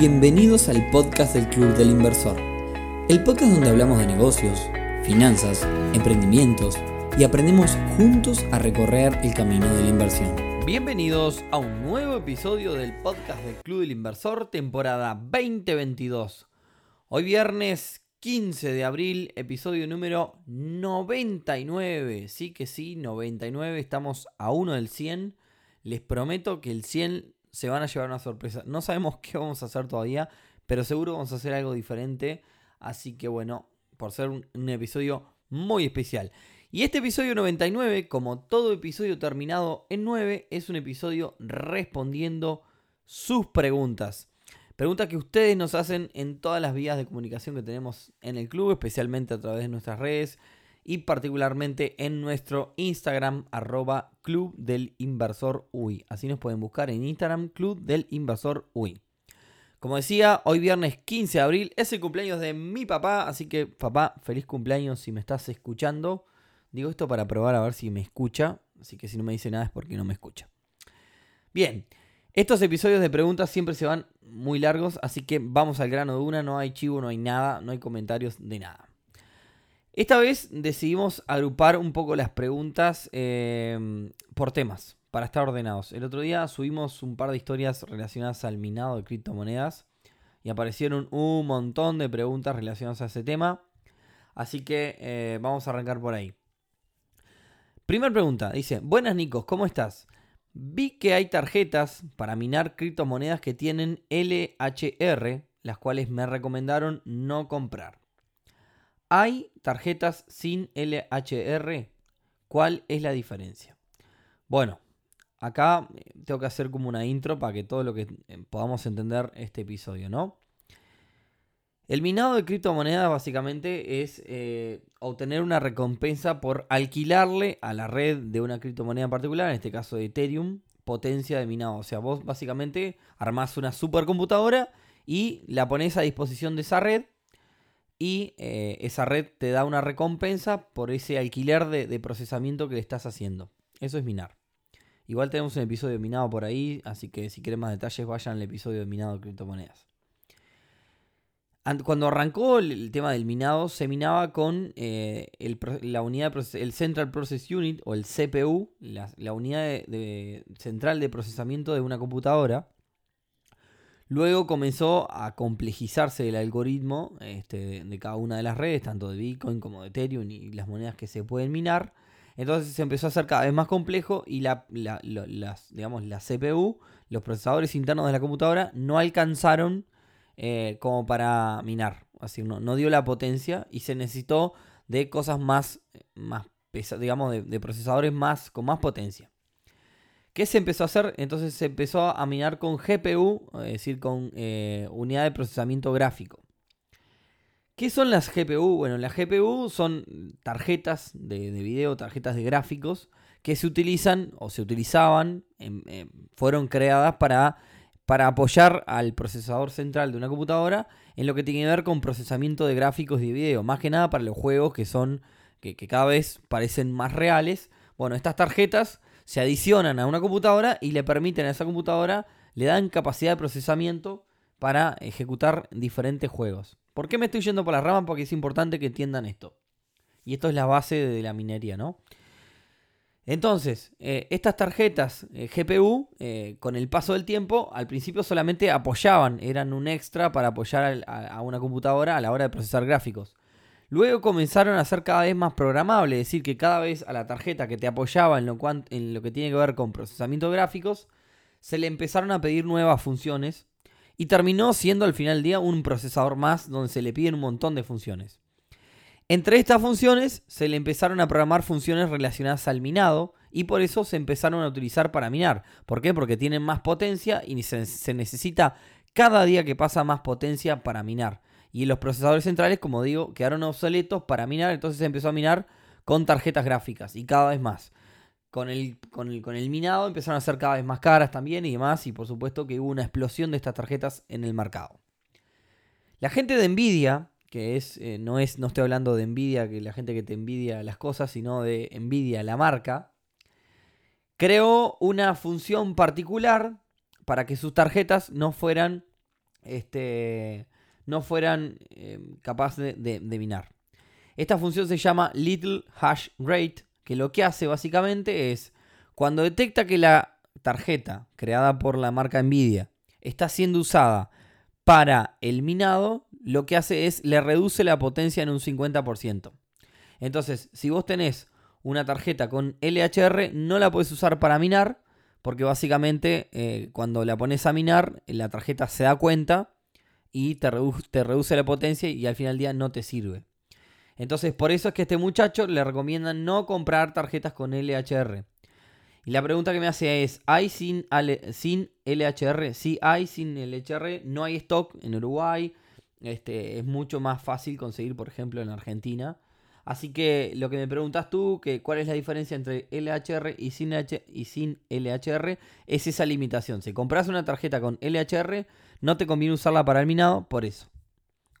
Bienvenidos al podcast del Club del Inversor, el podcast donde hablamos de negocios, finanzas, emprendimientos y aprendemos juntos a recorrer el camino de la inversión. Bienvenidos a un nuevo episodio del podcast del Club del Inversor, temporada 2022. Hoy viernes 15 de abril, episodio número 99. Sí que sí, 99, estamos a uno del 100. Les prometo que el 100 se van a llevar una sorpresa. No sabemos qué vamos a hacer todavía, pero seguro vamos a hacer algo diferente. Así que bueno, por ser un, episodio muy especial. Y este episodio 99, como todo episodio terminado en 9, es un episodio respondiendo sus preguntas. Preguntas que ustedes nos hacen en todas las vías de comunicación que tenemos en el club, especialmente a través de nuestras redes y particularmente en nuestro Instagram arroba Club del Inversor UI. Así nos pueden buscar en Instagram Club del Inversor UI. Como decía, hoy viernes 15 de abril es el cumpleaños de mi papá, así que papá, feliz cumpleaños si me estás escuchando. Digo esto para probar a ver si me escucha, así que si no me dice nada es porque no me escucha. Bien, estos episodios de preguntas siempre se van muy largos, así que vamos al grano de una, no hay chivo, no hay nada, no hay comentarios de nada. Esta vez decidimos agrupar un poco las preguntas eh, por temas, para estar ordenados. El otro día subimos un par de historias relacionadas al minado de criptomonedas y aparecieron un montón de preguntas relacionadas a ese tema. Así que eh, vamos a arrancar por ahí. Primera pregunta, dice, buenas Nicos, ¿cómo estás? Vi que hay tarjetas para minar criptomonedas que tienen LHR, las cuales me recomendaron no comprar. ¿Hay tarjetas sin LHR? ¿Cuál es la diferencia? Bueno, acá eh, tengo que hacer como una intro para que todo lo que eh, podamos entender este episodio, ¿no? El minado de criptomonedas básicamente es eh, obtener una recompensa por alquilarle a la red de una criptomoneda en particular, en este caso de Ethereum, potencia de minado. O sea, vos básicamente armás una supercomputadora y la pones a disposición de esa red y eh, esa red te da una recompensa por ese alquiler de, procesamiento que le estás haciendo. Eso es minar. Igual tenemos un episodio de minado por ahí, así que si quieren más detalles vayan al episodio de minado de criptomonedas. Cuando arrancó el tema del minado, se minaba con eh, el, la unidad el Central Process Unit o el CPU, la, unidad central de procesamiento de una computadora. Luego comenzó a complejizarse el algoritmo este, de cada una de las redes, tanto de Bitcoin como de Ethereum y las monedas que se pueden minar. Entonces se empezó a hacer cada vez más complejo y la, la, la, las, digamos, la CPU, los procesadores internos de la computadora, no alcanzaron eh, como para minar. Así no, no, dio la potencia y se necesitó de cosas más, más pesadas, digamos, de, de, procesadores más, con más potencia. ¿Qué se empezó a hacer? Entonces se empezó a minar con GPU, es decir, con eh, unidad de procesamiento gráfico. ¿Qué son las GPU? Bueno, las GPU son tarjetas de, de video, tarjetas de gráficos que se utilizan o se utilizaban, en, eh, fueron creadas para para apoyar al procesador central de una computadora en lo que tiene que ver con procesamiento de gráficos y de video. Más que nada para los juegos que son. que cada vez parecen más reales. Bueno, estas tarjetas se adicionan a una computadora y le permiten a esa computadora, le dan capacidad de procesamiento para ejecutar diferentes juegos. ¿Por qué me estoy yendo por la rama? Porque es importante que entiendan esto. Y esto es la base de la minería, ¿no? Entonces, eh, estas tarjetas eh, GPU, eh, con el paso del tiempo, al principio solamente apoyaban, eran un extra para apoyar a, una computadora a la hora de procesar gráficos. Luego comenzaron a ser cada vez más programables, es decir, que cada vez a la tarjeta que te apoyaba en lo, que tiene que ver con procesamiento de gráficos, se le empezaron a pedir nuevas funciones y terminó siendo al final del día un procesador más donde se le piden un montón de funciones. Entre estas funciones se le empezaron a programar funciones relacionadas al minado y por eso se empezaron a utilizar para minar. ¿Por qué? Porque tienen más potencia y se necesita cada día que pasa más potencia para minar. Y los procesadores centrales, como digo, quedaron obsoletos para minar, entonces se empezó a minar con tarjetas gráficas y cada vez más. Con el, con, el, con el minado empezaron a ser cada vez más caras también y demás, y por supuesto que hubo una explosión de estas tarjetas en el mercado. La gente de Nvidia, que es, eh, no es, no estoy hablando de Nvidia, que la gente que te envidia las cosas, sino de Nvidia, la marca, creó una función particular para que sus tarjetas no fueran este, no fueran eh, capaces de, minar. Esta función se llama little hash rate, que lo que hace básicamente es cuando detecta que la tarjeta creada por la marca Nvidia está siendo usada para el minado, lo que hace es le reduce la potencia en un 50%. Entonces, si vos tenés una tarjeta con LHR, no la puedes usar para minar, porque básicamente eh, cuando la pones a minar, la tarjeta se da cuenta y te, te reduce la potencia y al final del día no te sirve. Entonces, por eso es que a este muchacho le recomiendan no comprar tarjetas con LHR. Y la pregunta que me hace es, ¿hay sin, sin LHR? Sí hay sin LHR, no hay stock en Uruguay. Este, es mucho más fácil conseguir, por ejemplo, en Argentina. Así que lo que me preguntas tú, que cuál es la diferencia entre LHR y sin, y sin LHR, es esa limitación. Si compras una tarjeta con LHR, no te conviene usarla para el minado, por eso.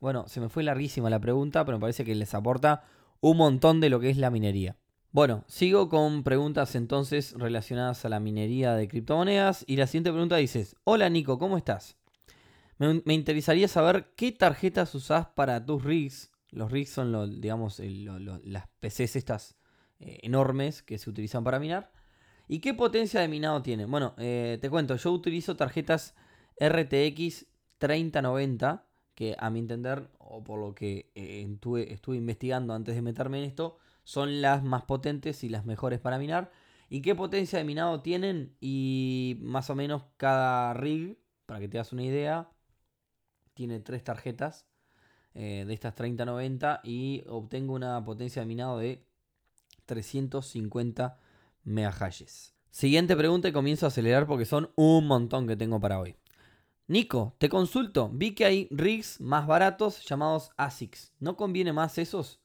Bueno, se me fue larguísima la pregunta, pero me parece que les aporta un montón de lo que es la minería. Bueno, sigo con preguntas entonces relacionadas a la minería de criptomonedas. Y la siguiente pregunta dice, hola Nico, ¿cómo estás? Me, interesaría saber qué tarjetas usás para tus rigs. Los rigs son, los, digamos, las PCs estas eh, enormes que se utilizan para minar. ¿Y qué potencia de minado tienen? Bueno, eh, te cuento, yo utilizo tarjetas RTX 3090, que a mi entender, o por lo que eh, estuve investigando antes de meterme en esto, son las más potentes y las mejores para minar. ¿Y qué potencia de minado tienen? Y más o menos cada rig, para que te das una idea, tiene tres tarjetas eh, de estas 3090 y obtengo una potencia de minado de 350 megahashes. Siguiente pregunta y comienzo a acelerar porque son un montón que tengo para hoy. Nico, te consulto. Vi que hay rigs más baratos llamados ASICs. ¿No conviene más esos?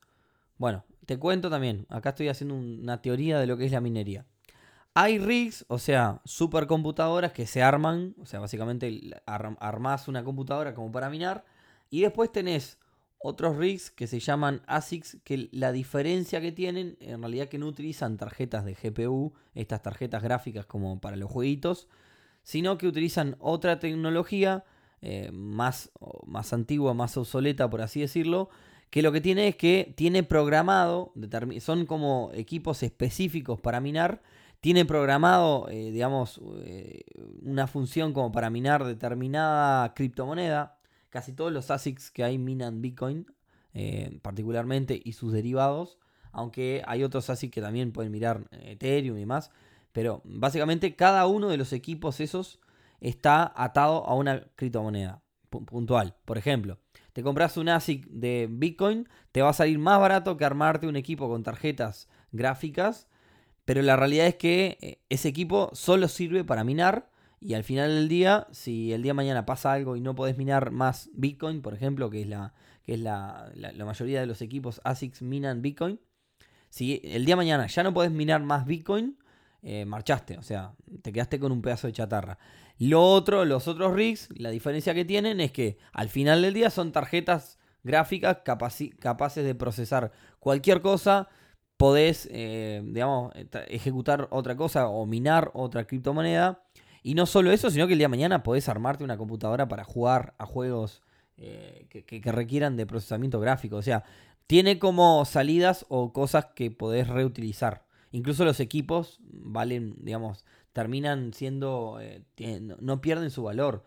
Bueno, te cuento también, acá estoy haciendo una teoría de lo que es la minería. Hay rigs, o sea, supercomputadoras que se arman, o sea, básicamente armás una computadora como para minar, y después tenés otros rigs que se llaman ASICs, que la diferencia que tienen, en realidad que no utilizan tarjetas de GPU, estas tarjetas gráficas como para los jueguitos, sino que utilizan otra tecnología eh, más, más antigua, más obsoleta, por así decirlo, que lo que tiene es que tiene programado, son como equipos específicos para minar, tiene programado, eh, digamos, eh, una función como para minar determinada criptomoneda. Casi todos los ASICs que hay minan Bitcoin, eh, particularmente, y sus derivados. Aunque hay otros ASICs que también pueden mirar Ethereum y más. Pero básicamente cada uno de los equipos esos está atado a una criptomoneda puntual. Por ejemplo, te compras un ASIC de Bitcoin, te va a salir más barato que armarte un equipo con tarjetas gráficas, pero la realidad es que eh, ese equipo solo sirve para minar y al final del día, si el día mañana pasa algo y no podés minar más Bitcoin, por ejemplo, que es la, que es la, mayoría de los equipos ASICs minan Bitcoin, si el día mañana ya no podés minar más Bitcoin, eh, marchaste, o sea, te quedaste con un pedazo de chatarra. Lo otro, los otros rigs, la diferencia que tienen es que al final del día son tarjetas gráficas capaces de procesar cualquier cosa. Podés, eh, digamos, ejecutar otra cosa o minar otra criptomoneda. Y no solo eso, sino que el día de mañana podés armarte una computadora para jugar a juegos eh, que, requieran de procesamiento gráfico. O sea, tiene como salidas o cosas que podés reutilizar. Incluso los equipos valen, digamos, terminan siendo, eh, no pierden su valor,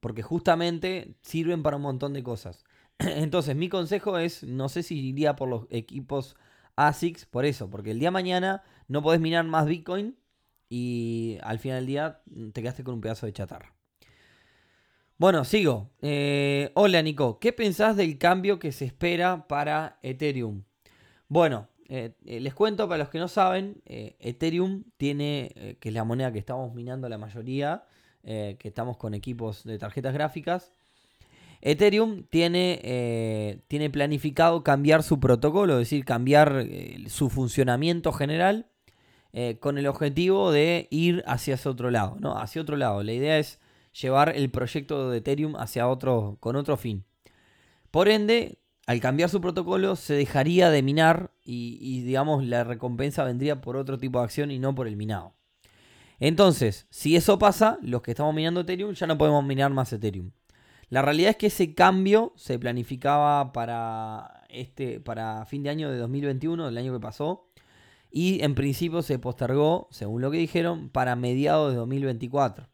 porque justamente sirven para un montón de cosas. Entonces, mi consejo es, no sé si iría por los equipos ASICs, por eso, porque el día de mañana no podés minar más Bitcoin y al final del día te quedaste con un pedazo de chatarra. Bueno, sigo. Eh, hola Nico, ¿qué pensás del cambio que se espera para Ethereum? Bueno, eh, eh, les cuento para los que no saben, Ethereum tiene, que es la moneda que estamos minando la mayoría, que estamos con equipos de tarjetas gráficas. Ethereum tiene, tiene planificado cambiar su protocolo, es decir, cambiar su funcionamiento general con el objetivo de ir hacia ese otro lado, ¿no? Hacia otro lado. La idea es llevar el proyecto de Ethereum hacia otro, con otro fin. Por ende, al cambiar su protocolo se dejaría de minar y, digamos la recompensa vendría por otro tipo de acción y no por el minado. Entonces, si eso pasa, los que estamos minando Ethereum ya no podemos minar más Ethereum. La realidad es que ese cambio se planificaba para, este, para fin de año de 2021, el año que pasó, y en principio se postergó, según lo que dijeron, para mediados de 2024.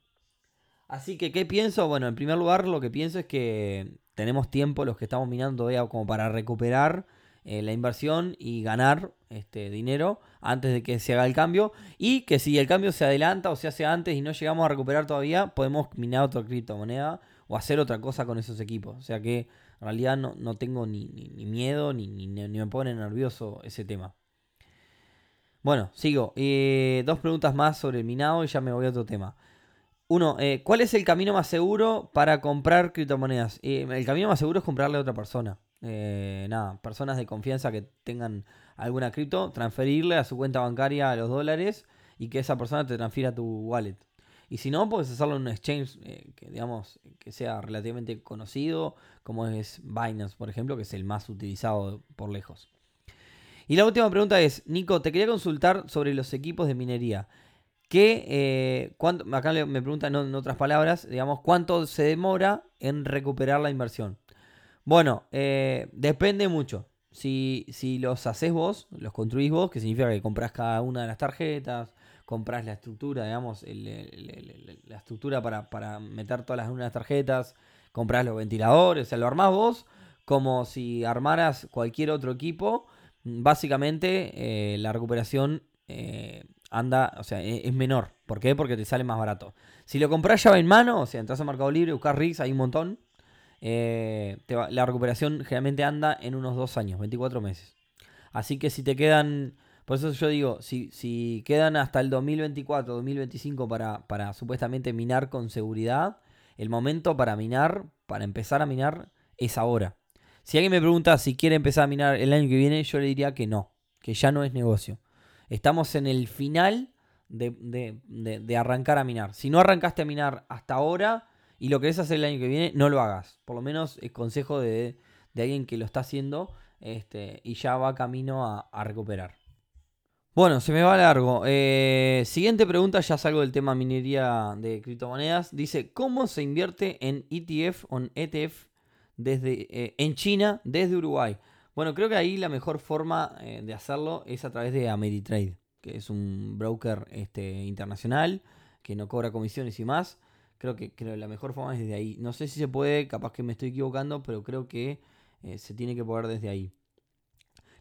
Así que, ¿qué pienso? Bueno, en primer lugar, lo que pienso es que tenemos tiempo los que estamos minando todavía como para recuperar eh, la inversión y ganar este dinero antes de que se haga el cambio. Y que si el cambio se adelanta o se hace antes y no llegamos a recuperar todavía, podemos minar otra criptomoneda o hacer otra cosa con esos equipos. O sea que en realidad no, tengo ni, miedo ni, ni, me pone nervioso ese tema. Bueno, sigo. Eh, dos preguntas más sobre el minado y ya me voy a otro tema. Uno, eh, ¿cuál es el camino más seguro para comprar criptomonedas? el camino más seguro es comprarle a otra persona. Eh, nada, personas de confianza que tengan alguna cripto, transferirle a su cuenta bancaria los dólares y que esa persona te transfiera tu wallet. Y si no, puedes hacerlo en un exchange eh, que, digamos, que sea relativamente conocido, como es Binance, por ejemplo, que es el más utilizado por lejos. Y la última pregunta es, Nico, te quería consultar sobre los equipos de minería. ¿Qué, eh, acá me preguntan en otras palabras, digamos, ¿cuánto se demora en recuperar la inversión? Bueno, eh, depende mucho. Si, si los haces vos, los construís vos, que significa que compras cada una de las tarjetas, compras la estructura, digamos, la estructura para, meter todas las, las tarjetas, compras los ventiladores, o sea, lo armás vos como si armaras cualquier otro equipo. Básicamente, eh, la recuperación eh, anda, o sea, e, es, menor. ¿Por qué? Porque te sale más barato. Si lo compras llave en mano, o sea, entras a Mercado Libre, buscas rigs, hay un montón. Eh, la recuperación generalmente anda en unos dos años, 24 meses. Así que si te quedan, por eso yo digo, si, si quedan hasta el 2024, 2025 para, para supuestamente minar con seguridad, el momento para minar, para empezar a minar, es ahora. Si alguien me pregunta si quiere empezar a minar el año que viene, yo le diría que no, que ya no es negocio. Estamos en el final de, de arrancar a minar. Si no arrancaste a minar hasta ahora, y lo querés hacer el año que viene, no lo hagas. Por lo menos es consejo de, alguien que lo está haciendo este, y ya va camino a, recuperar. Bueno, se me va largo. Eh, siguiente pregunta, ya salgo del tema minería de criptomonedas. Dice, ¿cómo se invierte en ETF o en ETF desde, eh, en China desde Uruguay? Bueno, creo que ahí la mejor forma eh, de hacerlo es a través de Ameritrade, que es un broker este, internacional que no cobra comisiones y más. Creo que, la mejor forma es desde ahí. No sé si se puede, capaz que me estoy equivocando, pero creo que eh, se tiene que poder desde ahí.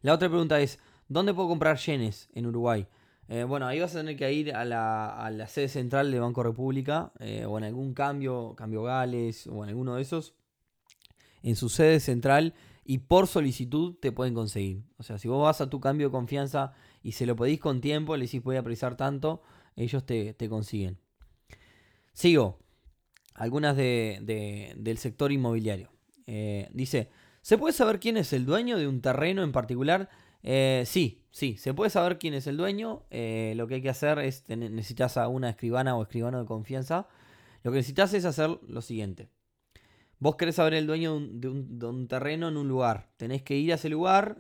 La otra pregunta es, ¿dónde puedo comprar yenes en Uruguay? Bueno, ahí vas a tener que ir a la, sede central de Banco República o en algún cambio, cambio Gales o en alguno de esos, en su sede central y por solicitud te pueden conseguir. O sea, si vos vas a tu cambio de confianza y se lo pedís con tiempo, le decís voy a precisar tanto, ellos te, te consiguen. Sigo algunas de, del sector inmobiliario. Eh, dice, ¿se puede saber quién es el dueño de un terreno en particular? Eh, sí, sí, se puede saber quién es el dueño. Eh, lo que hay que hacer es, necesitas a una escribana o escribano de confianza. Lo que necesitas es hacer lo siguiente. Vos querés saber el dueño de un, terreno en un lugar. Tenés que ir a ese lugar,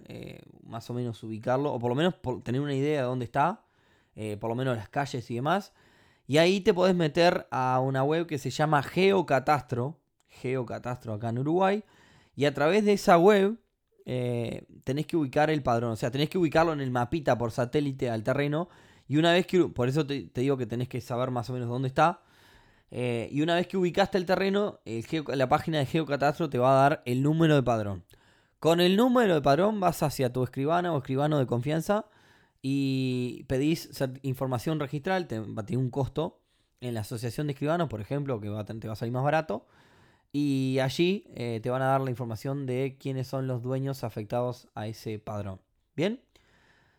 más o menos ubicarlo, o por lo menos tener una idea de dónde está, por lo menos las calles y demás. Y ahí te podés meter a una web que se llama Geocatastro, Geocatastro acá en Uruguay, y a través de esa web eh, tenés que ubicar el padrón, o sea, tenés que ubicarlo en el mapita por satélite al terreno, y una vez que, por eso te, digo que tenés que saber más o menos dónde está, eh, y una vez que ubicaste el terreno, la página de Geocatastro te va a dar el número de padrón. Con el número de padrón vas hacia tu escribana o escribano de confianza y pedís información registral, te va a tener un costo en la asociación de escribanos, por ejemplo, que va te va a salir más barato. Y allí eh, te van a dar la información de quiénes son los dueños afectados a ese padrón. ¿Bien?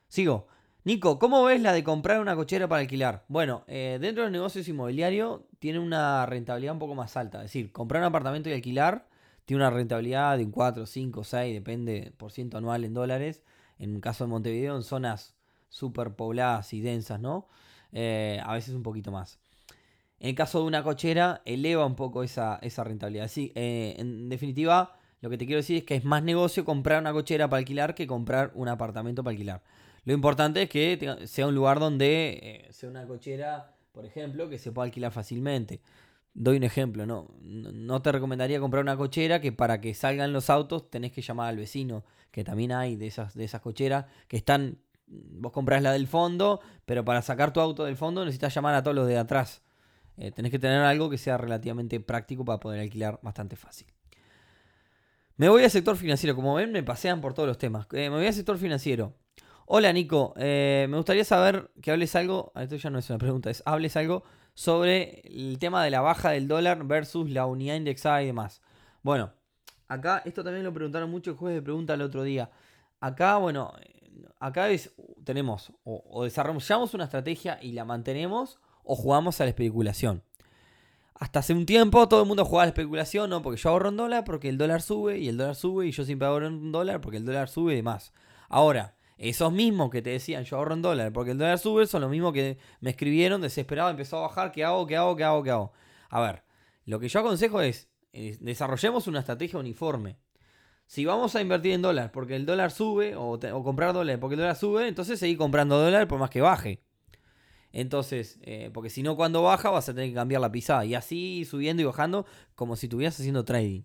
Sigo. Nico, ¿cómo ves la de comprar una cochera para alquilar? Bueno, eh, dentro del negocio inmobiliario tiene una rentabilidad un poco más alta. Es decir, comprar un apartamento y alquilar tiene una rentabilidad de un 4, 5, 6, depende por ciento anual en dólares. En el caso de Montevideo, en zonas super pobladas y densas, ¿no? Eh, a veces un poquito más. En el caso de una cochera, eleva un poco esa, rentabilidad. Sí, eh, en definitiva, lo que te quiero decir es que es más negocio comprar una cochera para alquilar que comprar un apartamento para alquilar. Lo importante es que sea un lugar donde eh, sea una cochera, por ejemplo, que se pueda alquilar fácilmente. doy un ejemplo, ¿no? No te recomendaría comprar una cochera que para que salgan los autos tenés que llamar al vecino, que también hay de esas, de esas cocheras que están, vos comprás la del fondo, pero para sacar tu auto del fondo necesitas llamar a todos los de atrás. Eh, tenés que tener algo que sea relativamente práctico para poder alquilar bastante fácil. Me voy al sector financiero. Como ven, me pasean por todos los temas. Eh, me voy al sector financiero. Hola Nico, eh, me gustaría saber que hables algo, esto ya no es una pregunta, es hables algo sobre el tema de la baja del dólar versus la unidad indexada y demás. Bueno, acá esto también lo preguntaron mucho el jueves de pregunta el otro día. Acá, bueno, acá es, tenemos o desarrollamos una estrategia y la mantenemos o jugamos a la especulación. Hasta hace un tiempo todo el mundo jugaba a la especulación, ¿no? Porque yo ahorro en dólar porque el dólar sube y el dólar sube y yo siempre ahorro en dólar porque el dólar sube y demás. Ahora, esos mismos que te decían yo ahorro en dólar porque el dólar sube son los mismos que me escribieron desesperado, empezó a bajar, ¿qué hago? ¿Qué hago? ¿Qué hago? ¿Qué hago? A ver, lo que yo aconsejo es, desarrollemos una estrategia uniforme. Si vamos a invertir en dólar porque el dólar sube o, o comprar dólar porque el dólar sube, entonces seguir comprando dólar por más que baje. Entonces, eh, porque si no, cuando baja vas a tener que cambiar la pisada. Y así subiendo y bajando como si estuvieras haciendo trading.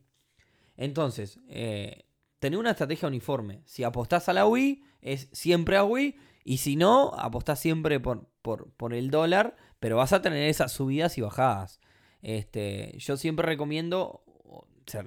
Entonces, eh, tener una estrategia uniforme. Si apostás a la UI, es siempre a UI. Y si no, apostás siempre por, por, el dólar. Pero vas a tener esas subidas y bajadas. Este, yo siempre recomiendo,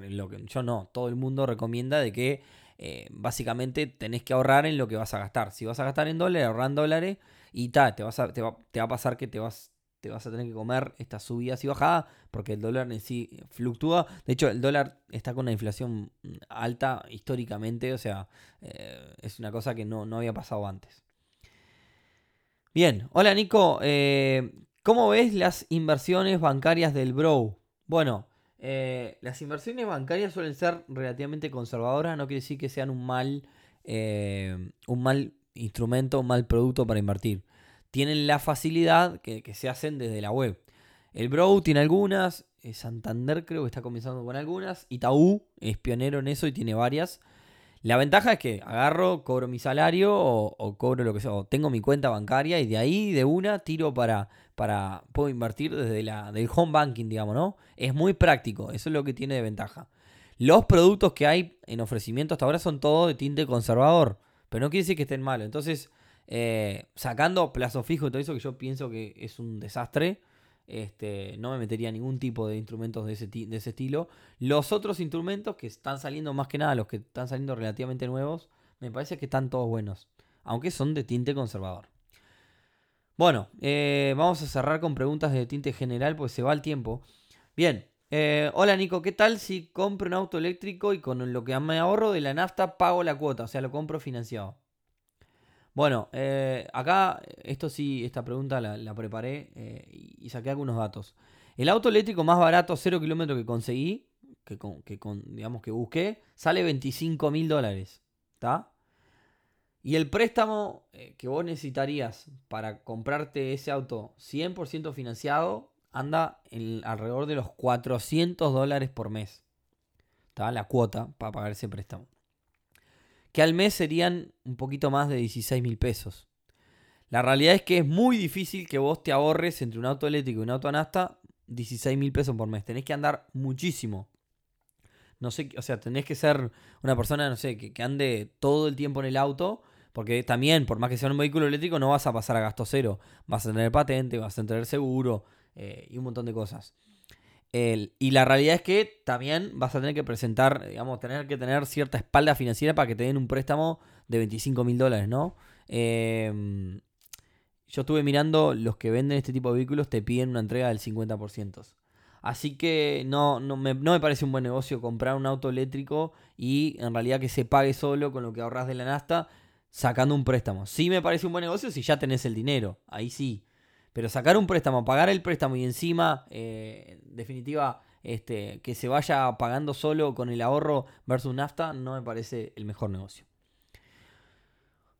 lo que, yo no, todo el mundo recomienda de que eh, básicamente tenés que ahorrar en lo que vas a gastar. Si vas a gastar en dólares, ahorrar en dólares y ta, te, vas a, te, va, a pasar que te vas, te vas a tener que comer estas subidas y bajadas porque el dólar en sí fluctúa. De hecho, el dólar está con una inflación alta históricamente, o sea, eh, es una cosa que no, había pasado antes. Bien, hola Nico, eh, ¿cómo ves las inversiones bancarias del Bro? Bueno, eh, las inversiones bancarias suelen ser relativamente conservadoras, no quiere decir que sean un mal, un mal instrumento, un mal producto para invertir. Tienen la facilidad que, se hacen desde la web. El Bro tiene algunas, eh, Santander creo que está comenzando con algunas, Itaú es pionero en eso y tiene varias. La ventaja es que agarro, cobro mi salario o, cobro lo que sea, o tengo mi cuenta bancaria y de ahí de una tiro para, para puedo invertir desde la del home banking, digamos, ¿no? Es muy práctico, eso es lo que tiene de ventaja. Los productos que hay en ofrecimiento hasta ahora son todos de tinte conservador, pero no quiere decir que estén malos. Entonces, eh, sacando plazo fijo y todo eso que yo pienso que es un desastre, este, no me metería ningún tipo de instrumentos de ese, de ese estilo. Los otros instrumentos que están saliendo, más que nada los que están saliendo relativamente nuevos, me parece que están todos buenos. Aunque son de tinte conservador. Bueno, eh, vamos a cerrar con preguntas de tinte general, pues se va el tiempo. Bien, eh, hola Nico, ¿qué tal si compro un auto eléctrico y con lo que me ahorro de la nafta pago la cuota? O sea, lo compro financiado. Bueno, eh, acá, esto sí, esta pregunta la, preparé eh, y saqué algunos datos. El auto eléctrico más barato, 0 kilómetros que conseguí, que, que digamos que busqué, sale 25 mil dólares. Y el préstamo eh, que vos necesitarías para comprarte ese auto 100% financiado anda alrededor de los 400 dólares por mes. ¿Está? La cuota para pagar ese préstamo que al mes serían un poquito más de 16 mil pesos. La realidad es que es muy difícil que vos te ahorres entre un auto eléctrico y un auto anasta 16 mil pesos por mes. Tenés que andar muchísimo. No sé, o sea, tenés que ser una persona, no sé, que, ande todo el tiempo en el auto. Porque también, por más que sea un vehículo eléctrico, no vas a pasar a gasto cero. Vas a tener patente, vas a tener seguro eh, y un montón de cosas y la realidad es que también vas a tener que presentar, digamos, tener que tener cierta espalda financiera para que te den un préstamo de 25 mil dólares, ¿no? Em, yo estuve mirando, los que venden este tipo de vehículos te piden una entrega del 50%. Así que no, no, me, no me parece un buen negocio comprar un auto eléctrico y en realidad que se pague solo con lo que ahorras de la nasta sacando un préstamo. Sí me parece un buen negocio si ya tenés el dinero, ahí sí. Pero sacar un préstamo, pagar el préstamo y encima, eh, en definitiva, este, que se vaya pagando solo con el ahorro versus nafta, no me parece el mejor negocio.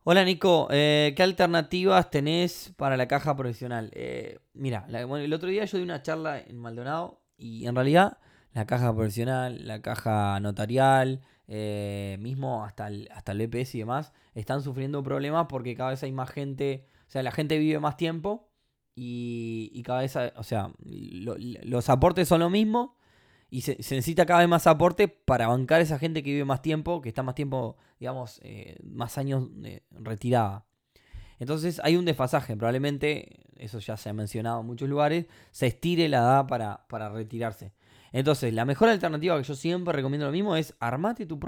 Hola Nico, eh, ¿qué alternativas tenés para la caja profesional? Eh, mira, el otro día yo di una charla en Maldonado y en realidad la caja profesional, la caja notarial, mismo hasta el, hasta el y demás, están sufriendo problemas porque cada vez hay más gente, o sea, la gente vive más tiempo y, cada vez, o sea, los aportes son lo mismo y se, necesita cada vez más aporte para bancar a esa gente que vive más tiempo, que está más tiempo, digamos, eh, más años eh, retirada. Entonces hay un desfasaje, probablemente, eso ya se ha mencionado en muchos lugares, se estire la edad para, para retirarse. Entonces, la mejor alternativa que yo siempre recomiendo lo mismo es armate tu,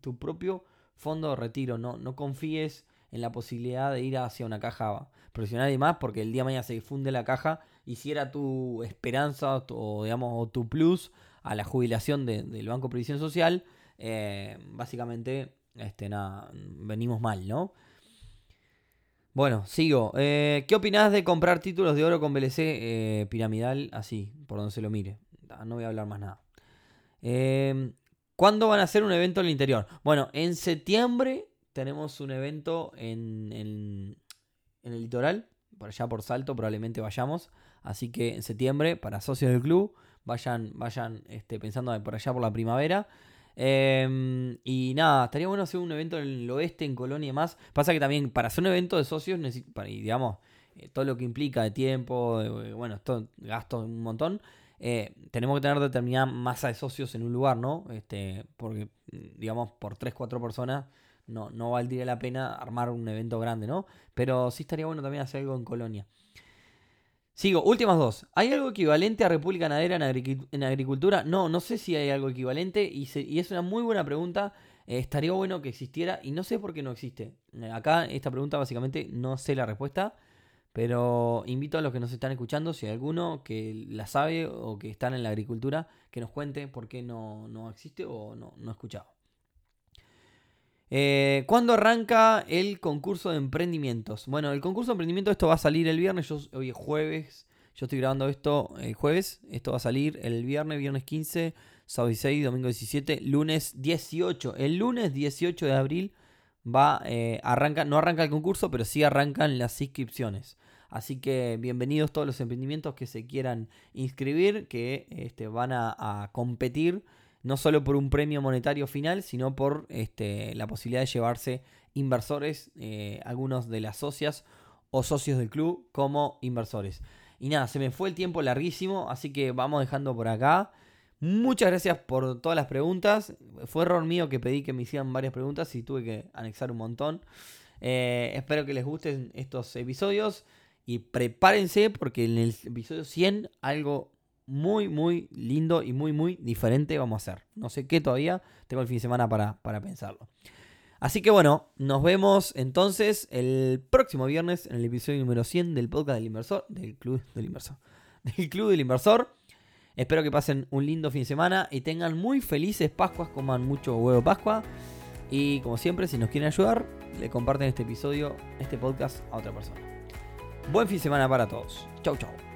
tu propio fondo de retiro, no, no confíes en la posibilidad de ir hacia una caja profesional y más, porque el día mañana se difunde la caja y si era tu esperanza o, digamos, o tu plus a la jubilación del Banco de Previsión Social, eh, básicamente este, nada, venimos mal, ¿no? Bueno, sigo. Eh, ¿Qué opinás de comprar títulos de oro con BLC eh, piramidal así, por donde se lo mire? No voy a hablar más nada. ¿Cuándo van a hacer un evento en el interior? Bueno, en septiembre tenemos un evento en, en, el litoral, por allá por Salto probablemente vayamos. Así que en septiembre, para socios del club, vayan, vayan este, pensando por allá por la primavera. Em, y nada, estaría bueno hacer un evento en el oeste, en Colonia y. Pasa que también para hacer un evento de socios, y digamos, eh, todo lo que implica de tiempo, bueno, esto gasto un montón. Eh, tenemos que tener determinada masa de socios en un lugar, ¿no? Este, porque, digamos, por 3-4 personas no, no valdría la pena armar un evento grande, ¿no? Pero sí estaría bueno también hacer algo en Colonia. Sigo, últimas dos. ¿Hay algo equivalente a República Ganadera en, agricultura? No, no sé si hay algo equivalente y, es una muy buena pregunta. Eh, estaría bueno que existiera y no sé por qué no existe. Eh, acá esta pregunta básicamente no sé la respuesta, pero invito a los que nos están escuchando, si hay alguno que la sabe o que están en la agricultura, que nos cuente por qué no, no existe o no, no ha escuchado. Eh, ¿Cuándo arranca el concurso de emprendimientos? Bueno, el concurso de emprendimientos, esto va a salir el viernes, yo, hoy es jueves, yo estoy grabando esto el jueves, esto va a salir el viernes, viernes 15, sábado 16, domingo 17, lunes 18. El lunes 18 de abril va, eh, arranca, no arranca el concurso, pero sí arrancan las inscripciones. Así que bienvenidos todos los emprendimientos que se quieran inscribir, que este, van a competir no solo por un premio monetario final, sino por este, la posibilidad de llevarse inversores, eh, algunos de las socias o socios del club como inversores. Y nada, se me fue el tiempo larguísimo, así que vamos dejando por acá. Muchas gracias por todas las preguntas. Fue error mío que pedí que me hicieran varias preguntas y tuve que anexar un montón. Eh, espero que les gusten estos episodios y prepárense porque en el episodio 100 algo muy, muy lindo y muy, muy diferente vamos a hacer. No sé qué todavía, tengo el fin de semana para, pensarlo. Así que bueno, nos vemos entonces el próximo viernes en el episodio número 100 del podcast del inversor, del club del inversor, del club del inversor. Espero que pasen un lindo fin de semana y tengan muy felices Pascuas, coman mucho huevo Pascua. Y como siempre, si nos quieren ayudar, le comparten este episodio, este podcast a otra persona. Buen fin de semana para todos. Chau, chau.